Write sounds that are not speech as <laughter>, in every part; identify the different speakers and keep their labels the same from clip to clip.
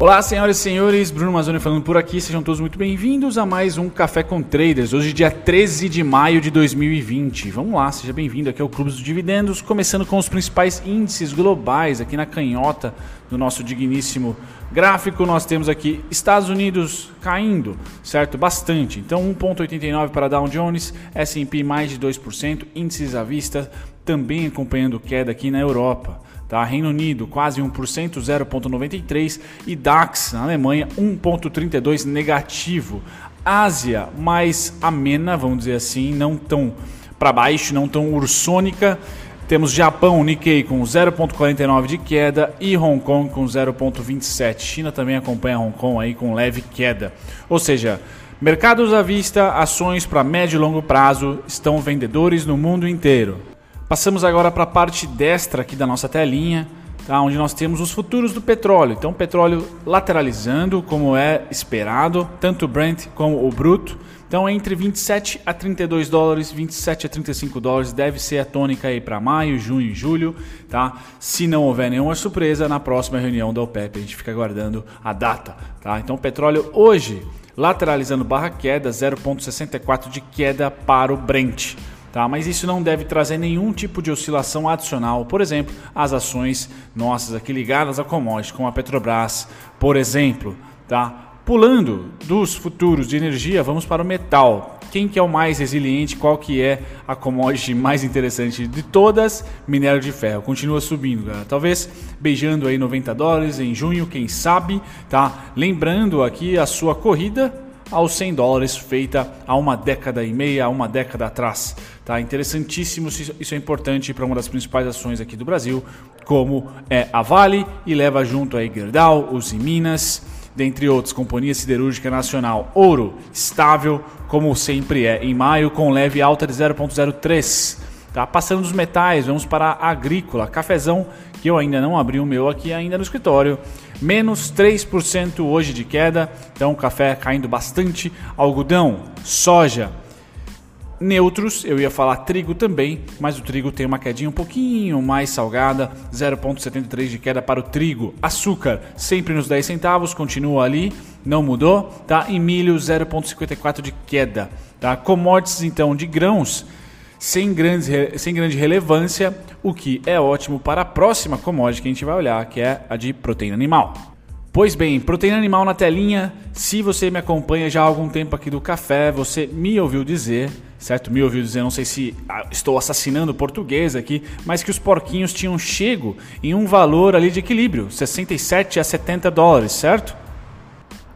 Speaker 1: Olá, senhoras e senhores, Bruno Mazzoni falando por aqui, sejam todos muito bem-vindos a mais um Café com Traders, hoje dia 13 de maio de 2020. Vamos lá, seja bem-vindo aqui ao Clube dos Dividendos, começando com os principais índices globais aqui na canhota do nosso digníssimo gráfico. Nós temos aqui Estados Unidos caindo, certo? Bastante. Então 1.89 para Dow Jones, S&P mais de 2%, índices à vista também acompanhando queda aqui na Europa. Tá? Reino Unido quase 1%, 0,93% e DAX na Alemanha 1,32% negativo. Ásia mais amena, vamos dizer assim, não tão para baixo, não tão ursônica. Temos Japão, Nikkei com 0,49 de queda e Hong Kong com 0,27. China também acompanha Hong Kong aí com leve queda. Ou seja, mercados à vista, ações para médio e longo prazo estão vendedores no mundo inteiro. Passamos agora para a parte destra aqui da nossa telinha, tá? onde nós temos os futuros do petróleo. Então, petróleo lateralizando, como é esperado, tanto o Brent como o Bruto. Então, entre 27 a 32 dólares, 27 a 35 dólares deve ser a tônica aí para maio, junho e julho, tá? Se não houver nenhuma surpresa, na próxima reunião da OPEP a gente fica aguardando a data, tá? Então, petróleo hoje lateralizando barra queda, 0,64 de queda para o Brent. Tá? Mas isso não deve trazer nenhum tipo de oscilação adicional, por exemplo, as ações nossas aqui ligadas a commodities, como a Petrobras, por exemplo. Tá? Pulando dos futuros de energia, vamos para o metal. Quem que é o mais resiliente? Qual que é a commodity mais interessante de todas? Minério de ferro. Continua subindo, galera. Talvez beijando aí 90 dólares em junho, quem sabe, tá? Lembrando aqui a sua corrida aos 100 dólares feita há uma década e meia, há uma década atrás. Tá? Interessantíssimo, isso é importante para uma das principais ações aqui do Brasil, como é a Vale e leva junto aí Gerdau, Uzi Minas, dentre outros, Companhia Siderúrgica Nacional. Ouro, estável, como sempre é, em maio, com leve alta de 0,03. Tá? Passando dos metais, vamos para a agrícola, cafezão, que eu ainda não abri o meu aqui ainda no escritório menos 3% hoje de queda, então café caindo bastante, algodão, soja, neutros, eu ia falar trigo também, mas o trigo tem uma quedinha um pouquinho mais salgada, 0,73 de queda para o trigo. Açúcar, sempre nos 10 centavos, continua ali, não mudou, tá? E milho, 0,54 de queda, tá? Commodities então de grãos, sem, grandes, sem grande relevância, o que é ótimo para a próxima commodity que a gente vai olhar, que é a de proteína animal. Pois bem, proteína animal na telinha. Se você me acompanha já há algum tempo aqui do café, você me ouviu dizer, certo? Me ouviu dizer, não sei se ah, estou assassinando português aqui, mas que os porquinhos tinham chego em um valor ali de equilíbrio, 67 a 70 dólares, certo?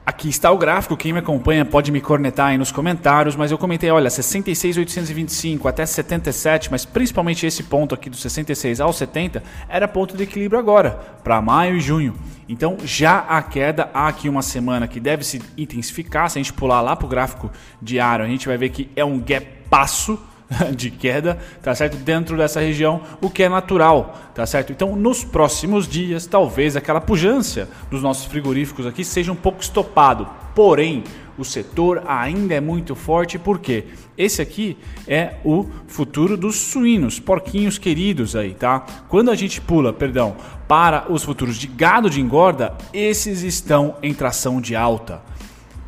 Speaker 1: Aqui está o gráfico, quem me acompanha pode me cornetar aí nos comentários, mas eu comentei, olha, 66,825 até 77, mas principalmente esse ponto aqui do 66 ao 70 era ponto de equilíbrio agora, para maio e junho. Então já a queda há aqui uma semana que deve se intensificar, se a gente pular lá para o gráfico diário, a gente vai ver que é um gap passo <laughs> de queda, tá certo? Dentro dessa região, o que é natural, tá certo? Então, nos próximos dias, talvez aquela pujança dos nossos frigoríficos aqui seja um pouco estopado. Porém, o setor ainda é muito forte porque esse aqui é o futuro dos suínos, porquinhos queridos aí, tá? Quando a gente pula, perdão, para os futuros de gado de engorda, esses estão em tração de alta.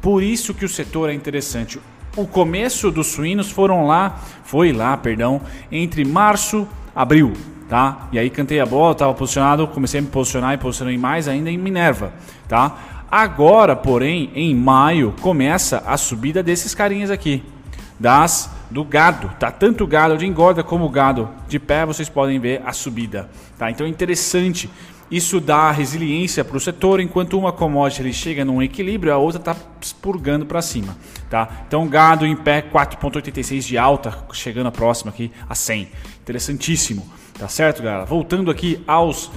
Speaker 1: Por isso que o setor é interessante o começo dos suínos foram lá, foi lá, perdão, entre março, abril, tá? E aí cantei a bola, estava posicionado, comecei a me posicionar e posicionei mais ainda em Minerva, tá? Agora, porém, em maio começa a subida desses carinhas aqui, das do gado, tá? Tanto gado de engorda como gado de pé, vocês podem ver a subida, tá? Então é interessante isso dá resiliência para o setor, enquanto uma commodity ele chega num equilíbrio, a outra está expurgando para cima. Tá? Então, gado em pé 4,86 de alta, chegando a próxima aqui a 100. Interessantíssimo. Tá certo, galera? Voltando aqui aos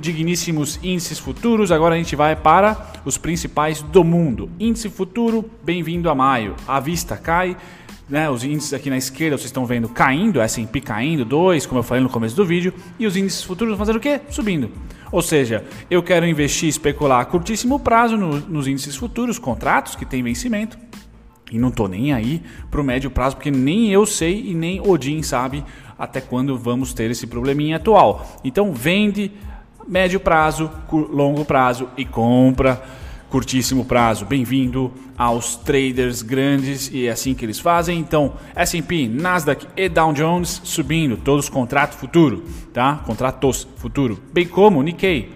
Speaker 1: digníssimos índices futuros, agora a gente vai para os principais do mundo. Índice futuro, bem-vindo a maio. A vista cai, né, os índices aqui na esquerda vocês estão vendo caindo, S&P caindo, 2, como eu falei no começo do vídeo, e os índices futuros fazendo o quê? Subindo. Ou seja, eu quero investir, especular a curtíssimo prazo no, nos índices futuros, contratos que têm vencimento, e não estou nem aí para o médio prazo, porque nem eu sei e nem Odin sabe até quando vamos ter esse probleminha atual. Então vende médio prazo, longo prazo e compra curtíssimo prazo. Bem-vindo aos traders grandes e é assim que eles fazem. Então, S&P, Nasdaq e Dow Jones subindo, todos contrato futuro, tá? Contratos futuro. Bem como Nikkei,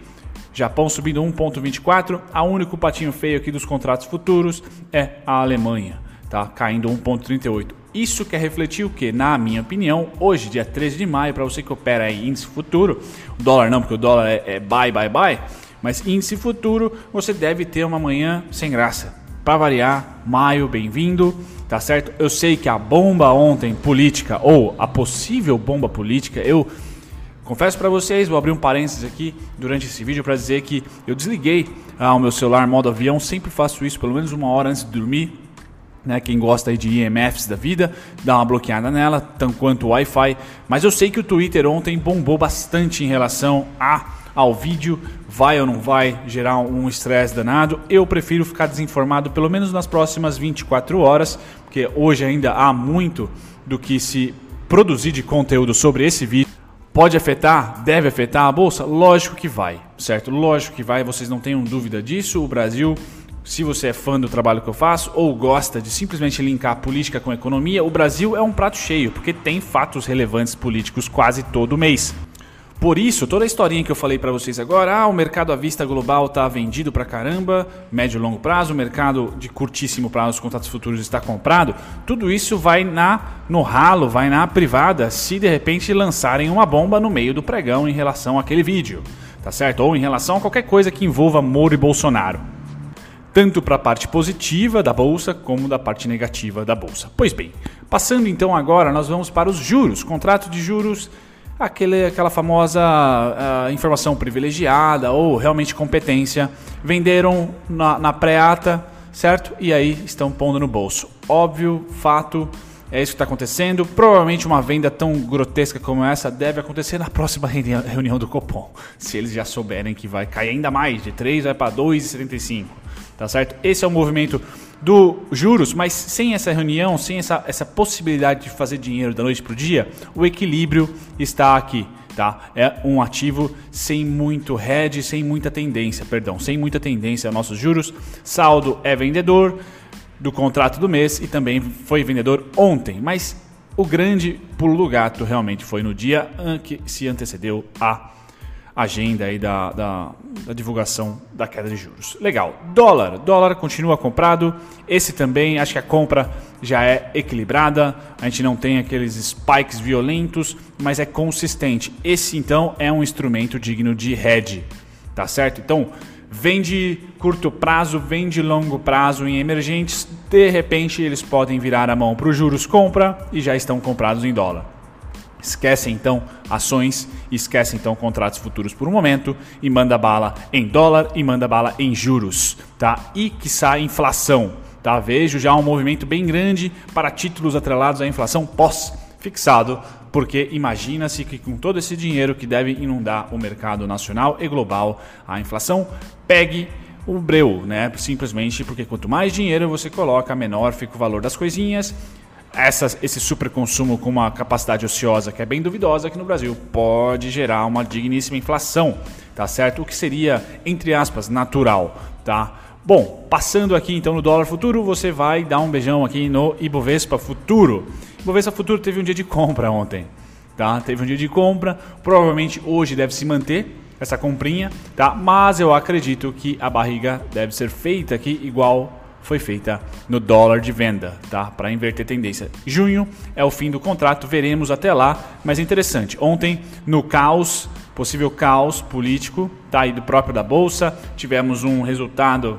Speaker 1: Japão subindo 1.24. A único patinho feio aqui dos contratos futuros é a Alemanha, tá? Caindo 1.38. Isso quer refletir o que? Na minha opinião, hoje, dia 13 de maio, para você que opera em índice futuro, o dólar não, porque o dólar é, é buy, buy, buy mas índice futuro, você deve ter uma manhã sem graça. Para variar, maio, bem-vindo, tá certo? Eu sei que a bomba ontem política ou a possível bomba política, eu confesso para vocês, vou abrir um parênteses aqui durante esse vídeo para dizer que eu desliguei ah, o meu celular modo avião, sempre faço isso pelo menos uma hora antes de dormir. Né, quem gosta de IMFs da vida, dá uma bloqueada nela, tanto quanto o Wi-Fi. Mas eu sei que o Twitter ontem bombou bastante em relação a ao vídeo, vai ou não vai gerar um estresse danado. Eu prefiro ficar desinformado pelo menos nas próximas 24 horas, porque hoje ainda há muito do que se produzir de conteúdo sobre esse vídeo. Pode afetar? Deve afetar a bolsa? Lógico que vai, certo? Lógico que vai, vocês não tenham dúvida disso. O Brasil se você é fã do trabalho que eu faço ou gosta de simplesmente linkar política com economia, o Brasil é um prato cheio, porque tem fatos relevantes políticos quase todo mês. Por isso, toda a historinha que eu falei para vocês agora, ah, o mercado à vista global está vendido para caramba, médio e longo prazo, o mercado de curtíssimo prazo, os contratos futuros está comprado, tudo isso vai na no ralo, vai na privada, se de repente lançarem uma bomba no meio do pregão em relação àquele vídeo, tá certo? Ou em relação a qualquer coisa que envolva Moro e Bolsonaro. Tanto para a parte positiva da bolsa como da parte negativa da bolsa. Pois bem, passando então agora, nós vamos para os juros, contrato de juros aquele, aquela famosa uh, informação privilegiada ou realmente competência. Venderam na, na pré-ata, certo? E aí estão pondo no bolso. Óbvio, fato, é isso que está acontecendo. Provavelmente uma venda tão grotesca como essa deve acontecer na próxima reunião do Copom. Se eles já souberem que vai cair ainda mais, de 3 vai para 2,75. Tá certo? Esse é o movimento do juros, mas sem essa reunião, sem essa, essa possibilidade de fazer dinheiro da noite para o dia, o equilíbrio está aqui. Tá? É um ativo sem muito hedge, sem muita tendência, perdão, sem muita tendência nossos juros. Saldo é vendedor do contrato do mês e também foi vendedor ontem, mas o grande pulo do gato realmente foi no dia que se antecedeu a agenda aí da, da, da, divulgação da queda de juros. Legal. Dólar. Dólar continua comprado. Esse também, acho que a compra já é equilibrada. A gente não tem aqueles spikes violentos, mas é consistente. Esse então é um instrumento digno de hedge. Tá certo? Então, vende curto prazo, vende longo prazo em emergentes. De repente, eles podem virar a mão para os juros compra e já estão comprados em dólar. Esquece então ações, esquece então contratos futuros por um momento e manda bala em dólar e manda bala em juros, tá? E que sai inflação, tá? Vejo já um movimento bem grande para títulos atrelados à inflação pós-fixado, porque imagina-se que com todo esse dinheiro que deve inundar o mercado nacional e global, a inflação pegue o breu, né? Simplesmente porque quanto mais dinheiro você coloca, menor fica o valor das coisinhas essa, esse superconsumo com uma capacidade ociosa que é bem duvidosa aqui no Brasil pode gerar uma digníssima inflação, tá certo? O que seria, entre aspas, natural, tá? Bom, passando aqui então no dólar futuro, você vai dar um beijão aqui no Ibovespa Futuro. Ibovespa Futuro teve um dia de compra ontem, tá? Teve um dia de compra, provavelmente hoje deve se manter essa comprinha, tá? Mas eu acredito que a barriga deve ser feita aqui igual foi feita no dólar de venda, tá? Para inverter tendência. Junho é o fim do contrato, veremos até lá. Mas é interessante, ontem no caos, possível caos político, tá aí do próprio da bolsa, tivemos um resultado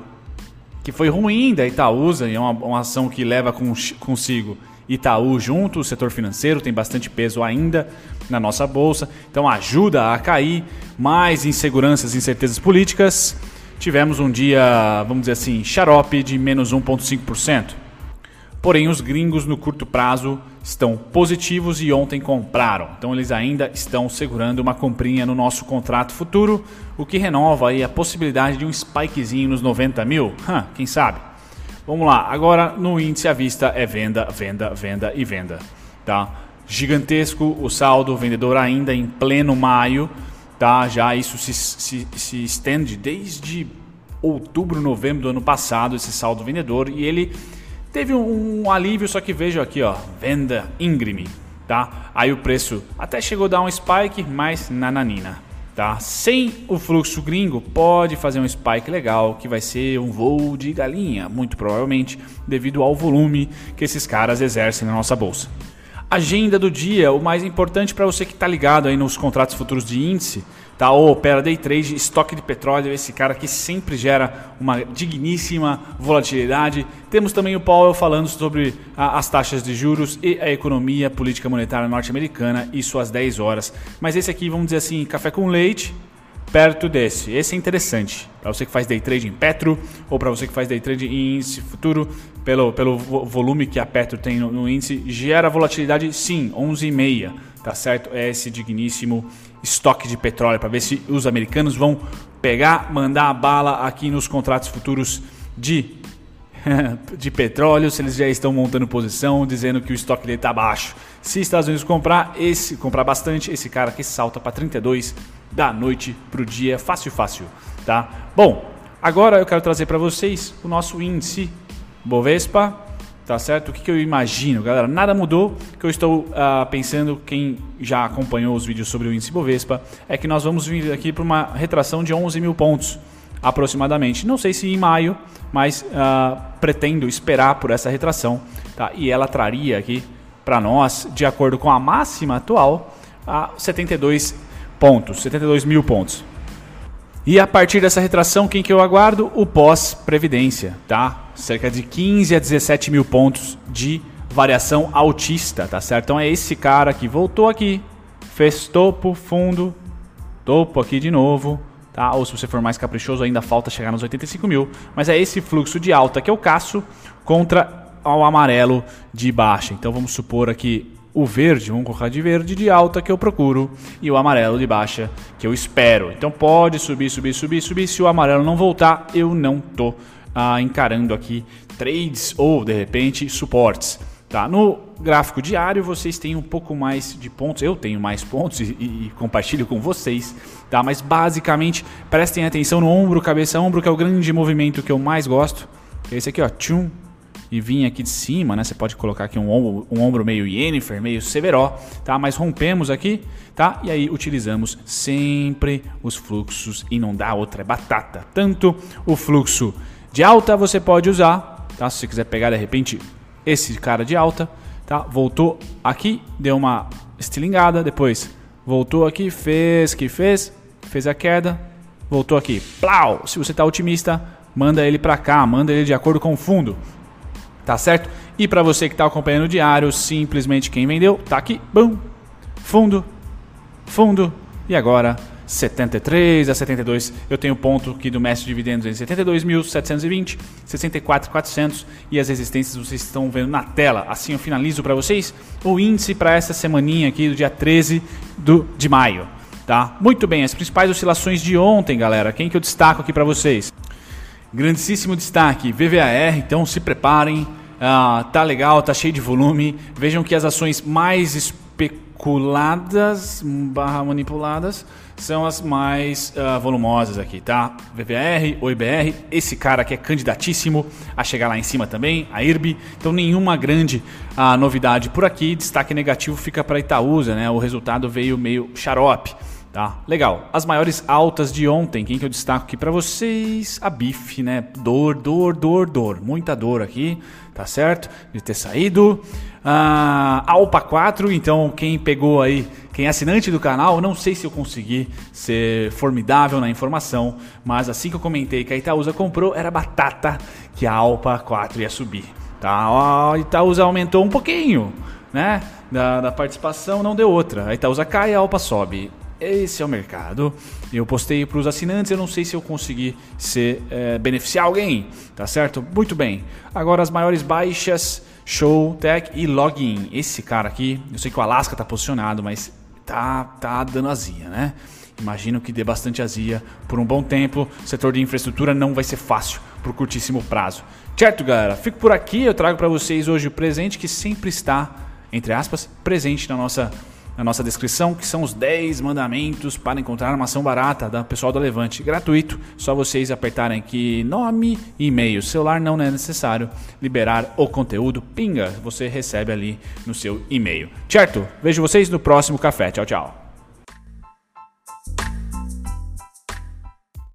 Speaker 1: que foi ruim da Itaúsa, e é uma, uma ação que leva consigo Itaú junto, o setor financeiro tem bastante peso ainda na nossa bolsa, então ajuda a cair mais inseguranças, incertezas políticas tivemos um dia, vamos dizer assim, xarope de menos 1,5%. Porém, os gringos no curto prazo estão positivos e ontem compraram. Então, eles ainda estão segurando uma comprinha no nosso contrato futuro, o que renova aí a possibilidade de um spikezinho nos 90 mil. Quem sabe? Vamos lá. Agora, no índice à vista é venda, venda, venda e venda. Tá? Gigantesco o saldo vendedor ainda em pleno maio tá? Já isso se, se, se estende desde outubro, novembro do ano passado, esse saldo vendedor, e ele teve um, um alívio, só que vejo aqui, ó, venda íngreme, tá? Aí o preço até chegou a dar um spike, mas nananina. Tá? Sem o fluxo gringo, pode fazer um spike legal, que vai ser um voo de galinha, muito provavelmente, devido ao volume que esses caras exercem na nossa bolsa. Agenda do dia, o mais importante para você que está ligado aí nos contratos futuros de índice, tá? Ou opera day trade, estoque de petróleo, esse cara que sempre gera uma digníssima volatilidade. Temos também o Powell falando sobre a, as taxas de juros e a economia política monetária norte-americana, isso às 10 horas. Mas esse aqui, vamos dizer assim, café com leite, perto desse. Esse é interessante. Para você que faz day trade em Petro ou para você que faz day trade em índice futuro, pelo, pelo volume que a Petro tem no, no índice, gera volatilidade sim, 11,5, tá certo? É esse digníssimo estoque de petróleo para ver se os americanos vão pegar, mandar a bala aqui nos contratos futuros de <laughs> de petróleo, se eles já estão montando posição, dizendo que o estoque dele está baixo. Se Estados Unidos comprar esse, comprar bastante, esse cara aqui salta para 32 da noite para o dia, fácil, fácil, tá? Bom, agora eu quero trazer para vocês o nosso índice Bovespa Tá certo? O que, que eu imagino, galera? Nada mudou. Que eu estou uh, pensando, quem já acompanhou os vídeos sobre o índice Bovespa, é que nós vamos vir aqui para uma retração de 11 mil pontos aproximadamente. Não sei se em maio, mas uh, pretendo esperar por essa retração. Tá? E ela traria aqui para nós, de acordo com a máxima atual, a 72 pontos, 72 mil pontos. E a partir dessa retração, quem que eu aguardo? O pós-previdência, tá? Cerca de 15 a 17 mil pontos de variação altista, tá certo? Então é esse cara que voltou aqui, fez topo, fundo, topo aqui de novo, tá? Ou se você for mais caprichoso, ainda falta chegar nos 85 mil. Mas é esse fluxo de alta que eu caço contra o amarelo de baixa. Então vamos supor aqui o verde, colocar de verde de alta que eu procuro e o amarelo de baixa que eu espero. Então pode subir, subir, subir, subir. Se o amarelo não voltar, eu não tô ah, encarando aqui trades ou de repente suportes. Tá? No gráfico diário vocês têm um pouco mais de pontos, eu tenho mais pontos e, e, compartilho com vocês, tá? Mas basicamente prestem atenção no ombro, cabeça, ombro, que é o grande movimento que eu mais gosto. Esse aqui, ó, tchum, e vir aqui de cima, né? Você pode colocar aqui um ombro, um ombro meio Yennefer, meio Severo, tá? Mas rompemos aqui, tá? E aí utilizamos sempre os fluxos e não dá outra, é batata. Tanto o fluxo de alta você pode usar, tá? Se você quiser pegar de repente esse cara de alta, tá? Voltou aqui, deu uma estilingada, depois voltou aqui, fez que fez, fez a queda, voltou aqui, plau. Se você está otimista, manda ele para cá, manda ele de acordo com o fundo tá certo? E para você que está acompanhando o diário, simplesmente quem vendeu, tá aqui, bum, fundo, fundo, e agora 73 a 72, eu tenho ponto aqui do mestre de dividendos em 72.720, 64.400 e as resistências vocês estão vendo na tela. Assim eu finalizo para vocês o índice para essa semaninha aqui do dia 13 do, de maio. Tá? Muito bem, as principais oscilações de ontem, galera. Quem que eu destaco aqui para vocês? Grandíssimo destaque, VVAR, então se preparem ah, tá legal, tá cheio de volume. Vejam que as ações mais especuladas barra manipuladas são as mais uh, volumosas aqui, tá? VVR, OIBR, esse cara aqui é candidatíssimo a chegar lá em cima também, a IRB. Então nenhuma grande uh, novidade por aqui. Destaque negativo fica para Itaúsa, né? O resultado veio meio xarope. Tá, legal. As maiores altas de ontem, quem que eu destaco aqui para vocês? A BIF, né? Dor, dor, dor, dor. Muita dor aqui, tá certo? De ter saído. Ah, Alpa 4, então quem pegou aí, quem é assinante do canal, não sei se eu consegui ser formidável na informação, mas assim que eu comentei que a Itaúsa comprou, era batata que a Alpa 4 ia subir. Tá? A Itaúsa aumentou um pouquinho, né? Da, da participação, não deu outra. A Itaúsa cai, a Alpa sobe. Esse é o mercado. Eu postei para os assinantes, eu não sei se eu consegui ser, é, beneficiar alguém, tá certo? Muito bem. Agora as maiores baixas, Show, Tech e Login. Esse cara aqui, eu sei que o Alaska tá posicionado, mas tá, tá dando azia, né? Imagino que dê bastante azia por um bom tempo. O setor de infraestrutura não vai ser fácil por curtíssimo prazo. Certo, galera? Fico por aqui. Eu trago para vocês hoje o presente que sempre está, entre aspas, presente na nossa na nossa descrição, que são os 10 mandamentos para encontrar uma ação barata da pessoal da Levante. Gratuito, só vocês apertarem aqui nome e e-mail. Celular não é necessário liberar o conteúdo. Pinga, você recebe ali no seu e-mail. Certo? Vejo vocês no próximo café. Tchau, tchau.